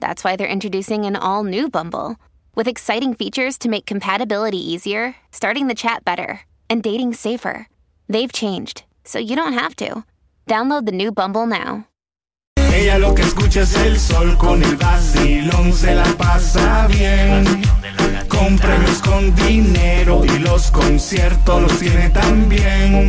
that's why they're introducing an all new Bumble with exciting features to make compatibility easier, starting the chat better, and dating safer. They've changed, so you don't have to. Download the new Bumble now. Ella lo que escucha es el sol con el vacilón, se la pasa bien. Con premios, con dinero y los conciertos los tiene también.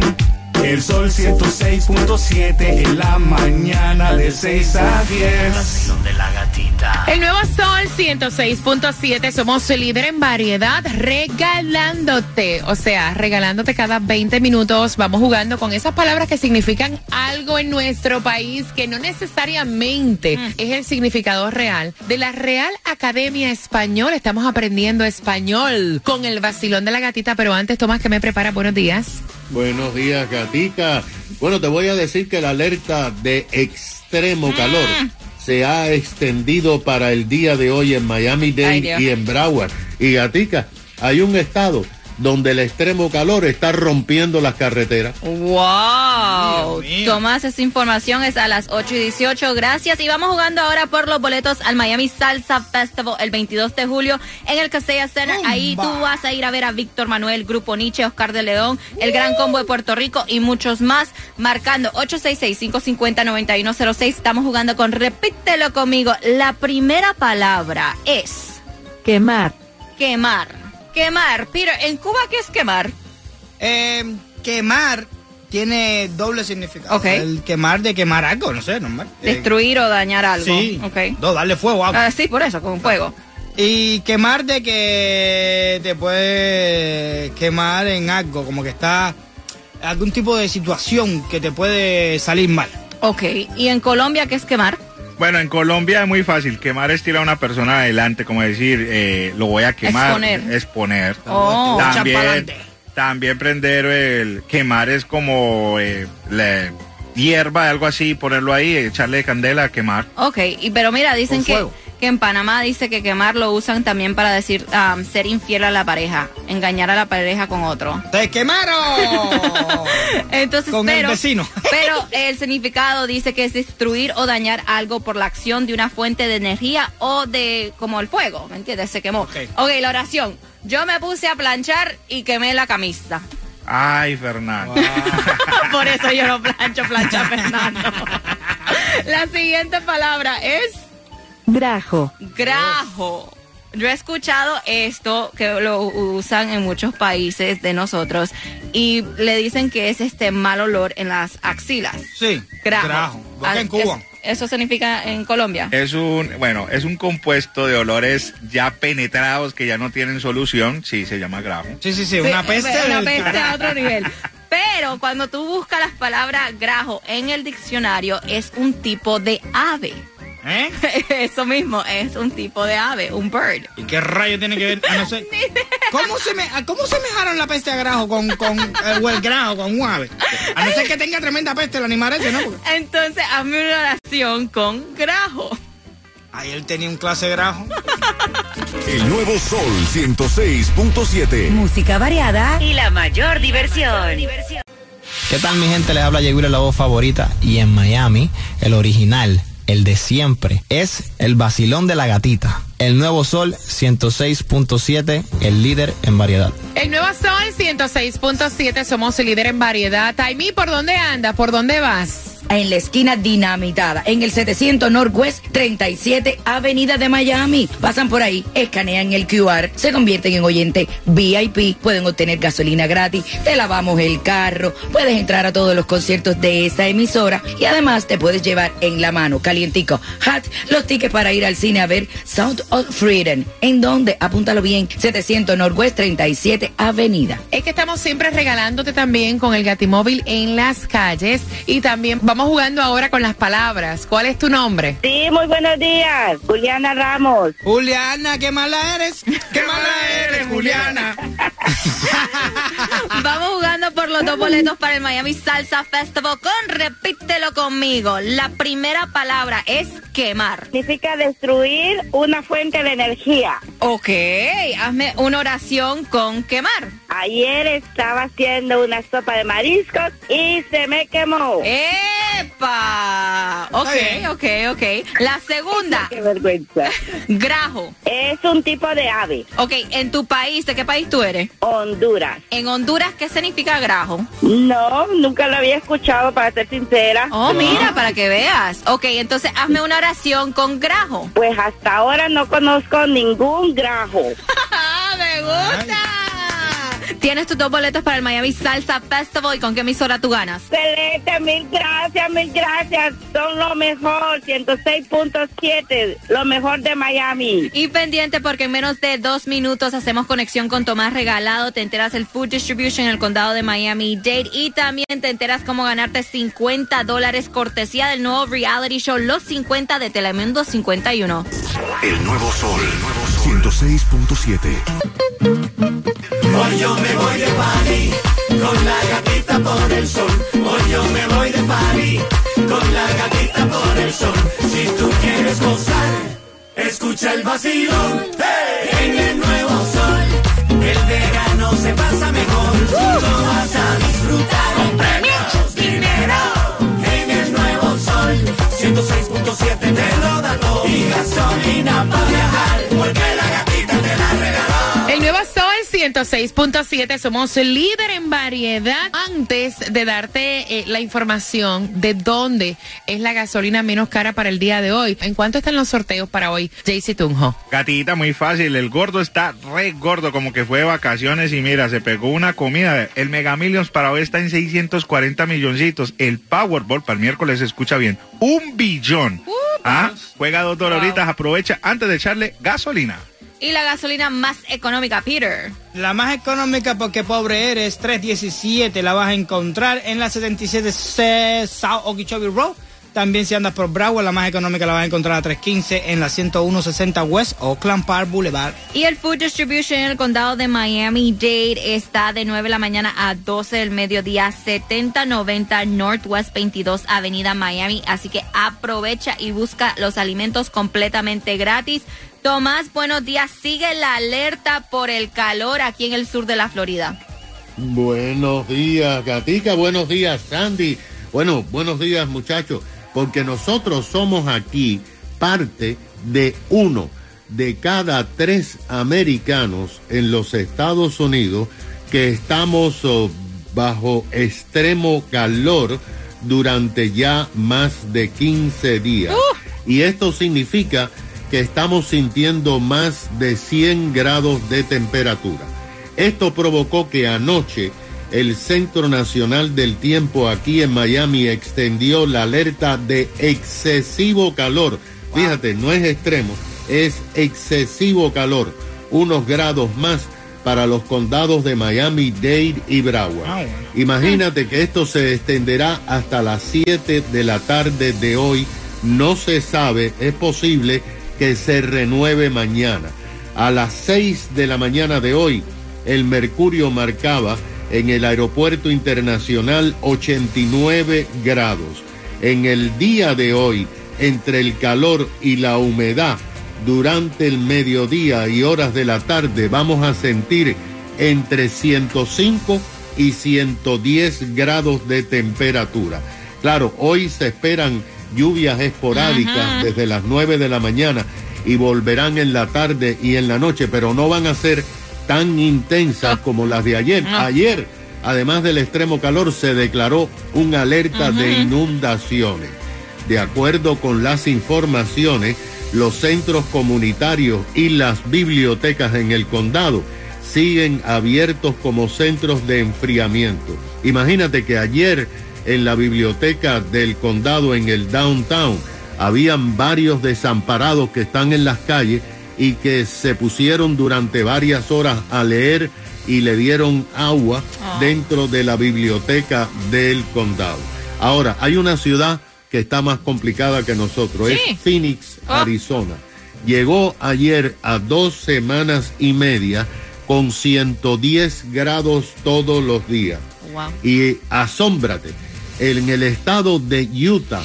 El sol 106.7 en la mañana de 6 a 10. de la gatita. El nuevo Sol 106.7, somos el líder en variedad, regalándote, o sea, regalándote cada 20 minutos. Vamos jugando con esas palabras que significan algo en nuestro país que no necesariamente es el significado real. De la Real Academia Española estamos aprendiendo español con el vacilón de la gatita, pero antes, Tomás, que me prepara, buenos días. Buenos días, Gatica. Bueno, te voy a decir que la alerta de extremo calor se ha extendido para el día de hoy en Miami Ay, Dade Dios. y en Broward. Y Gatica, hay un estado donde el extremo calor está rompiendo las carreteras. ¡Wow! Tomás, esa información es a las 8 y 18. Gracias. Y vamos jugando ahora por los boletos al Miami Salsa Festival el 22 de julio en el Casella Center. Ahí tú vas a ir a ver a Víctor Manuel, Grupo Nietzsche, Oscar de León, el Gran Combo de Puerto Rico y muchos más. Marcando 866-550-9106. Estamos jugando con Repítelo conmigo. La primera palabra es Quemar. quemar. Quemar. Peter, ¿en Cuba qué es quemar? Eh, quemar tiene doble significado. El quemar de quemar algo, no sé, normal. Eh, Destruir o dañar algo. sí. Ok. No, darle fuego a algo. Ah, sí, por eso, con fuego. Y quemar de que te puede quemar en algo, como que está algún tipo de situación que te puede salir mal. Ok, ¿y en Colombia qué es quemar? Bueno, en Colombia es muy fácil. Quemar es tirar a una persona adelante, como decir, eh, lo voy a quemar. Exponer. Exponer. Oh. También, también prender el quemar es como eh, la hierba, algo así, ponerlo ahí, echarle candela, quemar. Ok, y, pero mira, dicen Con que, fuego. Que en Panamá dice que quemar lo usan también para decir um, ser infiel a la pareja, engañar a la pareja con otro. ¡Te quemaron! Entonces, Con el pero, vecino. pero el significado dice que es destruir o dañar algo por la acción de una fuente de energía o de como el fuego, ¿me entiendes? Se quemó. Ok. ok, la oración. Yo me puse a planchar y quemé la camisa. Ay, Fernando. Por eso yo no plancho, plancha Fernando. La siguiente palabra es Grajo. grajo. Yo he escuchado esto que lo usan en muchos países de nosotros y le dicen que es este mal olor en las axilas. Sí, Grajo. grajo. Que en Ah, Cuba. es- ¿Eso significa en Colombia? Es un, bueno, es un compuesto de olores ya penetrados que ya no tienen solución. Sí, se llama grajo. Sí, sí, sí, Sí, una peste. Una del peste a otro nivel. Pero cuando tú buscas las palabras grajo en el diccionario es un tipo de ave. ¿Eh? Eso mismo, es un tipo de ave, un bird. ¿Y qué rayo tiene que ver? A no ser- ¿Cómo, se me, ¿Cómo semejaron la peste a grajo con, con eh, o el grajo con un ave? A no ser que tenga tremenda peste el animal ese, ¿no? Porque Entonces, hazme una oración con grajo. ahí él tenía un clase de grajo. El nuevo Sol 106.7. Música variada. Y la mayor diversión. ¿Qué tal mi gente? Les habla Yeguira, la voz favorita. Y en Miami, el original, el de siempre, es el vacilón de la gatita. El nuevo sol 106.7, el líder en variedad. El nuevo Sol 106.7, somos el líder en variedad. Taimi, ¿por dónde andas? ¿Por dónde vas? En la esquina dinamitada, en el 700 Northwest 37 Avenida de Miami. Pasan por ahí, escanean el QR, se convierten en oyente VIP, pueden obtener gasolina gratis, te lavamos el carro, puedes entrar a todos los conciertos de esta emisora y además te puedes llevar en la mano, calientico, hot, los tickets para ir al cine a ver Sound of Freedom. ¿En donde Apúntalo bien, 700 Northwest 37 Avenida. Es que estamos siempre regalándote también con el Gatimóvil en las calles y también vamos Vamos jugando ahora con las palabras. ¿Cuál es tu nombre? Sí, muy buenos días. Juliana Ramos. Juliana, qué mala eres. ¡Qué mala eres, Juliana! Vamos jugando por los dos boletos para el Miami Salsa Festival con Repítelo conmigo. La primera palabra es quemar. Significa destruir una fuente de energía. Ok, hazme una oración con quemar. Ayer estaba haciendo una sopa de mariscos y se me quemó. ¡Epa! Ok, ok, ok. La segunda. Qué vergüenza. Grajo. Es un tipo de ave. Ok, en tu país, ¿de qué país tú eres? Honduras. En Honduras, ¿qué significa grajo? No, nunca lo había escuchado, para ser sincera. Oh, mira, para que veas. Ok, entonces hazme una oración con grajo. Pues hasta ahora no conozco ningún grajo. ¡Me gusta! Tienes tus dos boletos para el Miami Salsa Festival. ¿Y con qué emisora tú ganas? Excelente, mil gracias, mil gracias. Son lo mejor, 106.7, lo mejor de Miami. Y pendiente porque en menos de dos minutos hacemos conexión con Tomás Regalado. Te enteras el Food Distribution en el condado de Miami-Dade. Y también te enteras cómo ganarte 50 dólares cortesía del nuevo reality show Los 50 de Telemundo 51. El nuevo sol, el nuevo sol. 106.7. Hoy yo me voy de party con la gatita por el sol. Hoy yo me voy de party con la gatita por el sol. Si tú quieres gozar, escucha el vacilón. 106.7, somos líder en variedad. Antes de darte eh, la información de dónde es la gasolina menos cara para el día de hoy, ¿en cuánto están los sorteos para hoy, Jaycee Tunjo? Gatita, muy fácil. El gordo está re gordo, como que fue de vacaciones y mira, se pegó una comida. El Mega Millions para hoy está en 640 milloncitos. El Powerball para el miércoles, escucha bien, un billón. Ah, juega dos dolaritas, aprovecha antes de echarle gasolina. Y la gasolina más económica, Peter. La más económica porque pobre eres, 317 la vas a encontrar en la 77 C South Okeechobee Road. También si andas por Broward, la más económica la vas a encontrar a 315 en la 10160 West Oakland Park Boulevard. Y el Food Distribution en el condado de Miami-Dade está de 9 de la mañana a 12 del mediodía, 7090 Northwest 22 Avenida Miami. Así que aprovecha y busca los alimentos completamente gratis. Tomás, buenos días. Sigue la alerta por el calor aquí en el sur de la Florida. Buenos días, Gatica. Buenos días, Sandy. Bueno, buenos días, muchachos. Porque nosotros somos aquí parte de uno de cada tres americanos en los Estados Unidos que estamos oh, bajo extremo calor durante ya más de 15 días. Y esto significa que estamos sintiendo más de 100 grados de temperatura. Esto provocó que anoche el Centro Nacional del Tiempo aquí en Miami extendió la alerta de excesivo calor. Fíjate, no es extremo, es excesivo calor. Unos grados más para los condados de Miami, Dade y Broward. Imagínate que esto se extenderá hasta las 7 de la tarde de hoy. No se sabe, es posible que se renueve mañana. A las 6 de la mañana de hoy, el mercurio marcaba en el aeropuerto internacional 89 grados. En el día de hoy, entre el calor y la humedad, durante el mediodía y horas de la tarde vamos a sentir entre 105 y 110 grados de temperatura. Claro, hoy se esperan lluvias esporádicas Ajá. desde las 9 de la mañana y volverán en la tarde y en la noche, pero no van a ser tan intensas como las de ayer. No. Ayer, además del extremo calor, se declaró una alerta de inundaciones. De acuerdo con las informaciones, los centros comunitarios y las bibliotecas en el condado siguen abiertos como centros de enfriamiento. Imagínate que ayer en la biblioteca del condado en el downtown habían varios desamparados que están en las calles y que se pusieron durante varias horas a leer y le dieron agua Ah. dentro de la biblioteca del condado. Ahora, hay una ciudad que está más complicada que nosotros, Sí. es Phoenix, Oh. Arizona. Llegó ayer a dos semanas y media con 110 grados todos los días. Wow. Y asómbrate, en el estado de Utah,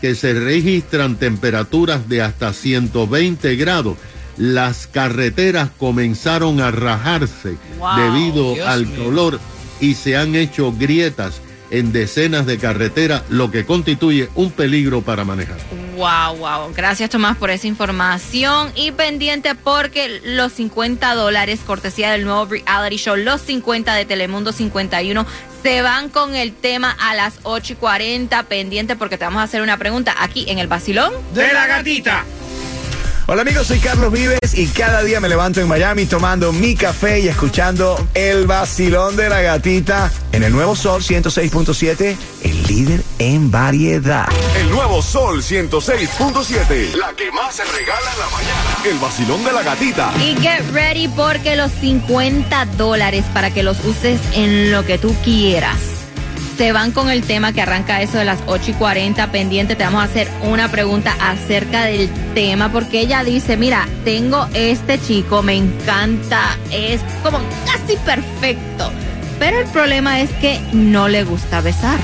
que se registran temperaturas de hasta 120 grados, las carreteras comenzaron a rajarse Wow, debido Dios al mío. calor y se han hecho grietas en decenas de carreteras, lo que constituye un peligro para manejar. Wow, wow. Gracias Tomás por esa información y pendiente porque los 50 dólares cortesía del nuevo reality show, los 50 de Telemundo 51, se van con el tema a las 8 y 40. Pendiente porque te vamos a hacer una pregunta aquí en el Basilón. De la gatita. Hola amigos, soy Carlos Vives y cada día me levanto en Miami tomando mi café y escuchando el vacilón de la gatita en el nuevo Sol 106.7, el líder en variedad. El nuevo Sol 106.7. La que más se regala en la mañana. El vacilón de la gatita. Y get ready porque los 50 dólares para que los uses en lo que tú quieras. Se van con el tema que arranca eso de las 8 y 40 pendiente. Te vamos a hacer una pregunta acerca del tema porque ella dice, mira, tengo este chico, me encanta, es como casi perfecto. Pero el problema es que no le gusta besar.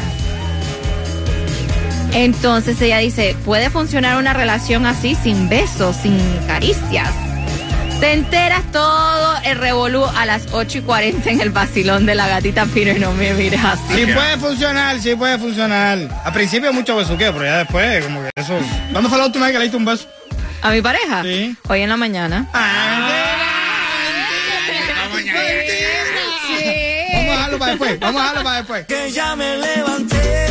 Entonces ella dice, ¿puede funcionar una relación así sin besos, sin caricias? Te enteras todo el revolú a las 8 y 40 en el vacilón de la gatita Pino y no me mires así. Sí puede funcionar, sí puede funcionar. Al principio mucho besuqueo, pero ya después, como que eso. ¿Cuándo fue la última vez que le diste un beso? ¿A mi pareja? Sí. Hoy en la mañana. Vamos a dejarlo para después, vamos a dejarlo para después. Que ya me levanté,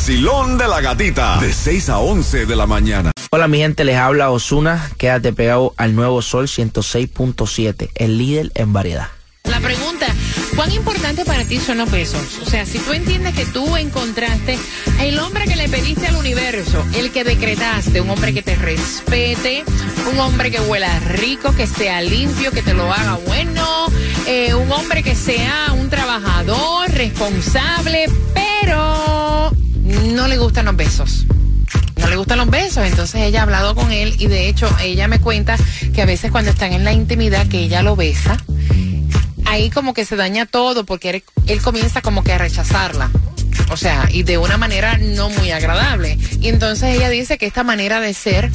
vacilón de la gatita. De 6 a 11 de la mañana. Hola mi gente, les habla Osuna. Quédate pegado al nuevo Sol 106.7, el líder en variedad. La pregunta, ¿cuán importante para ti son los besos? O sea, si tú entiendes que tú encontraste el hombre que le pediste al universo, el que decretaste, un hombre que te respete, un hombre que huela rico, que sea limpio, que te lo haga bueno, eh, un hombre que sea un trabajador, responsable, pero no le gustan los besos no le gustan los besos, entonces ella ha hablado con él y de hecho ella me cuenta que a veces cuando están en la intimidad que ella lo besa, ahí como que se daña todo porque él, comienza como que a rechazarla. O sea, y de una manera no muy agradable. Y entonces ella dice que esta manera de ser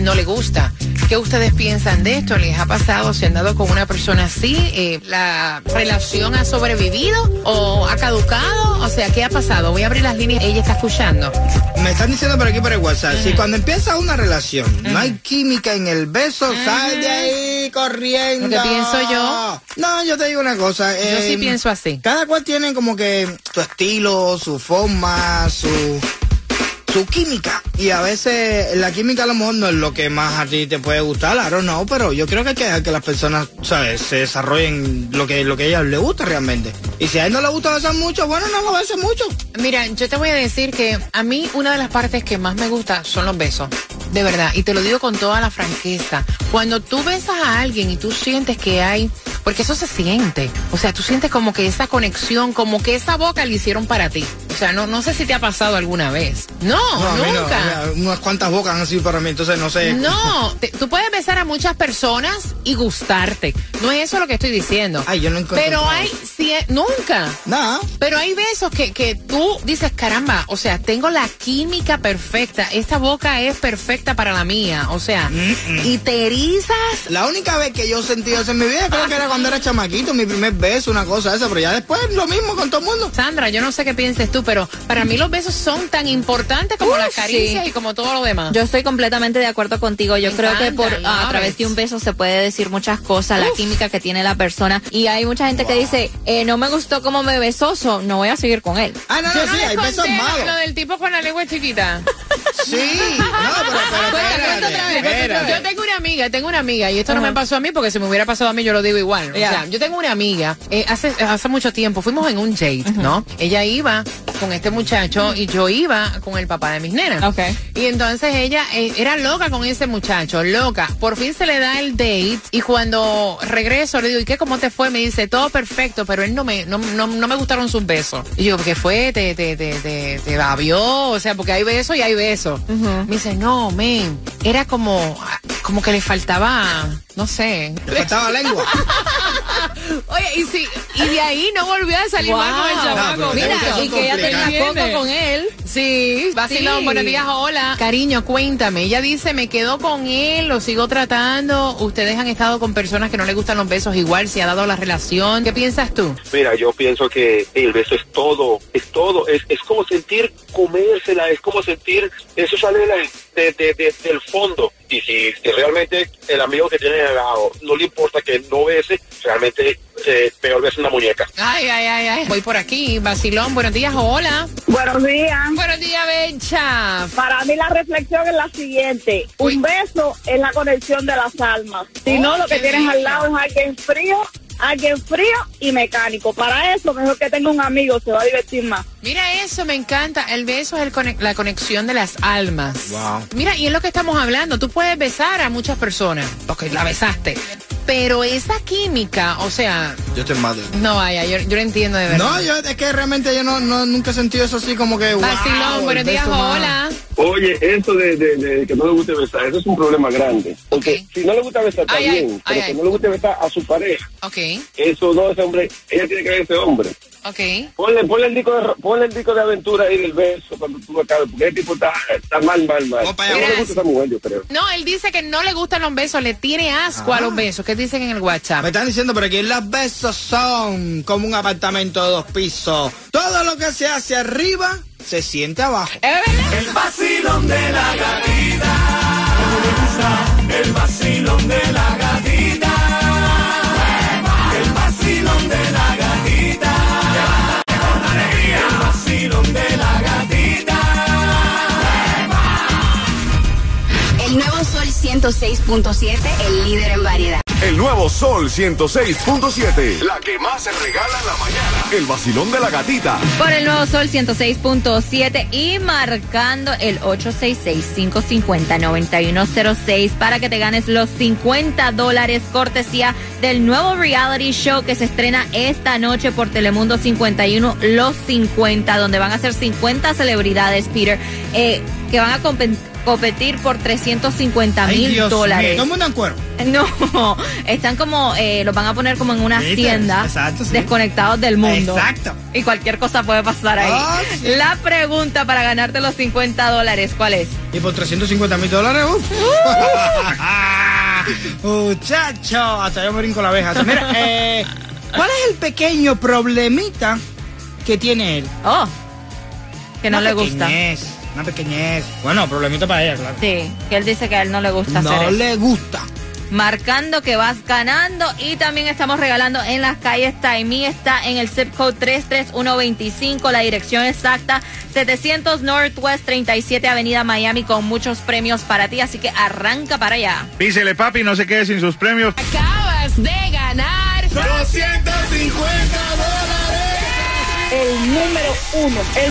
no le gusta. ¿Qué ustedes piensan de esto? ¿Les ha pasado? ¿Se han dado con una persona así? Eh, ¿La relación ha sobrevivido o ha caducado? O sea, ¿qué ha pasado? Voy a abrir las líneas. Ella está escuchando. Me están diciendo por aquí por el WhatsApp, si cuando empieza una relación no hay química en el beso, sal de ahí corriendo. Lo que pienso yo. No, yo te digo una cosa. Yo sí eh, pienso así. Cada cual tiene como que su estilo, su forma, su su química. Y a veces la química a lo mejor no es lo que más a ti te puede gustar, don't know, pero yo creo que hay que dejar que las personas, ¿sabes? Se desarrollen lo que, lo que a ellas les gusta realmente. Y si a él no le gusta besar mucho, bueno, no lo bese mucho. Mira, yo te voy a decir que a mí una de las partes que más me gusta son los besos. De verdad, y te lo digo con toda la franqueza. Cuando tú besas a alguien y tú sientes que hay, porque eso se siente, o sea, tú sientes como que esa conexión, como que esa boca la hicieron para ti. O sea, no, no sé si te ha pasado alguna vez. No, nunca. unas cuantas bocas han sido para mí, entonces no sé. No, te- tú puedes besar a muchas personas y gustarte. No es eso lo que estoy diciendo. Ay, yo no encuentro Pero hay, cie- nunca. Nada. Pero hay besos que, que tú dices, caramba, o sea, tengo la química perfecta. Esta boca es perfecta para la mía. O sea, y te erizas. La única vez que yo sentí eso en mi vida creo que era cuando era chamaquito, mi primer beso, una cosa esa, pero ya después lo mismo con todo el mundo. Sandra, yo no sé qué pienses tú, pero para mí los besos son tan importantes como Uh, las caricias sí. y como todo lo demás. Yo estoy completamente de acuerdo contigo. Yo Me creo que encanta, por a love través de un beso se puede decir muchas cosas, la química que tiene la persona. Y hay mucha gente que dice, eh, no me gustó cómo me besó, so, no voy a seguir con él. Ah, no, Yo no, no sí, hay besos malos. Lo del tipo con la lengua chiquita. Sí, no, pero, pero espérate, otra vez, espérate. Yo tengo una amiga, tengo una amiga, y esto no me pasó a mí porque si me hubiera pasado a mí yo lo digo igual. O sea, yo tengo una amiga, eh, hace, hace mucho tiempo, fuimos en un date, ¿no? Ella iba con este muchacho y yo iba con el papá de mis nenas. Ok. Y entonces ella eh, era loca con ese muchacho, loca. Por fin se le da el date y cuando regreso le digo, ¿y qué? ¿Cómo te fue? Me dice, todo perfecto, pero él no me, no, no, no me gustaron sus besos. Y yo, ¿qué fue? ¿Te, te, te, te, te babió? O sea, porque hay besos y hay besos. Me dice, no, men, era como, como que le faltaba, no sé. Le faltaba lengua. Oye, y si, y de ahí no volvió a salir más con el Wow. chamaco. No, Mira, y que ella tenía coco con él. Sí, vacilón, Sí. buenos días, hola. Cariño, cuéntame. Ella dice, me quedo con él, lo sigo tratando. Ustedes han estado con personas que no les gustan los besos igual, se ha dado la relación. ¿Qué piensas tú? Mira, yo pienso que el beso es todo, es todo, es, es como sentir comérsela, es como sentir, eso sale de la- de- de- de- del fondo. Y si, si realmente el amigo que tiene al lado no le importa que no bese, realmente eh, peor besa una muñeca. Ay, ay, ay, ay. Voy por aquí, vacilón, buenos días, hola. Buenos días. Buenos días, Bencha. Para mí la reflexión es la siguiente. Un beso es la conexión de las almas. Si Oh, no, lo que tienes al lado es alguien frío, alguien frío y mecánico. Para eso, mejor que tenga un amigo, se va a divertir más. Mira eso, me encanta. El beso es el la conexión de las almas. Wow. Mira, y es lo que estamos hablando. Tú puedes besar a muchas personas. Ok, la besaste. Pero esa química, o sea, Yo estoy mal. no vaya, yo, yo lo entiendo de verdad. No, yo es que realmente yo no, no nunca he sentido eso así como que. Vacilón, wow, buenos días, hola. Oye, eso de, de- de que no le guste besar, eso es un problema grande. Porque si no le gusta besar, está Ay, bien, ay, pero ay. que no le guste besar a su pareja, Ok, eso no, ese hombre, ella tiene que ver a ese hombre. ok. Ponle, ponle, el disco de, ponle el disco de aventura ahí del beso cuando tú acabes, porque el tipo está, está mal, mal, mal. Opa, no le gusta esa mujer, yo creo. No, él dice que no le gustan los besos, le tiene asco a los besos. ¿Qué dicen en el WhatsApp? Me están diciendo por aquí, los besos son como un apartamento de dos pisos. Todo lo que se hace arriba se siente abajo. ¿Es verdad? El vacilón de la gatita. El vacilón de la gatita. El vacilón de la gatita. Con alegría. El vacilón de la gatita. El nuevo Sol 106.7, el líder en variedad. El nuevo Sol 106.7. La que más se regala en la mañana. El vacilón de la gatita. Por el nuevo Sol 106.7 y marcando el 866-550-9106 para que te ganes los 50 dólares cortesía del nuevo reality show que se estrena esta noche por Telemundo 51, Los 50, donde van a ser 50 celebridades, Peter, eh, que van a compen- competir por 350 Ay, mil dólares. todo mundo en cuero. No, están como, eh, los van a poner como en una sí. desconectados del mundo. Exacto. Y cualquier cosa puede pasar ahí. Ah, sí. La pregunta para ganarte los 50 dólares, ¿cuál es? Y por 350 mil dólares, uff. Muchacho, hasta yo me brinco la abeja. Mira, eh, ¿cuál es el pequeño problemita que tiene él? Oh, que no le gusta. Una pequeñez. Bueno, problemita para ella, claro. Sí, que él dice que a él no le gusta No hacer eso. le gusta. Marcando que vas ganando y también estamos regalando en las calles Taimí está en el zip code 33125, la dirección exacta 700 Northwest 37 Avenida Miami con muchos premios para ti, así que arranca para allá. Písele, papi, no se quede sin sus premios. Acabas de ganar 250 dólares. El número uno, el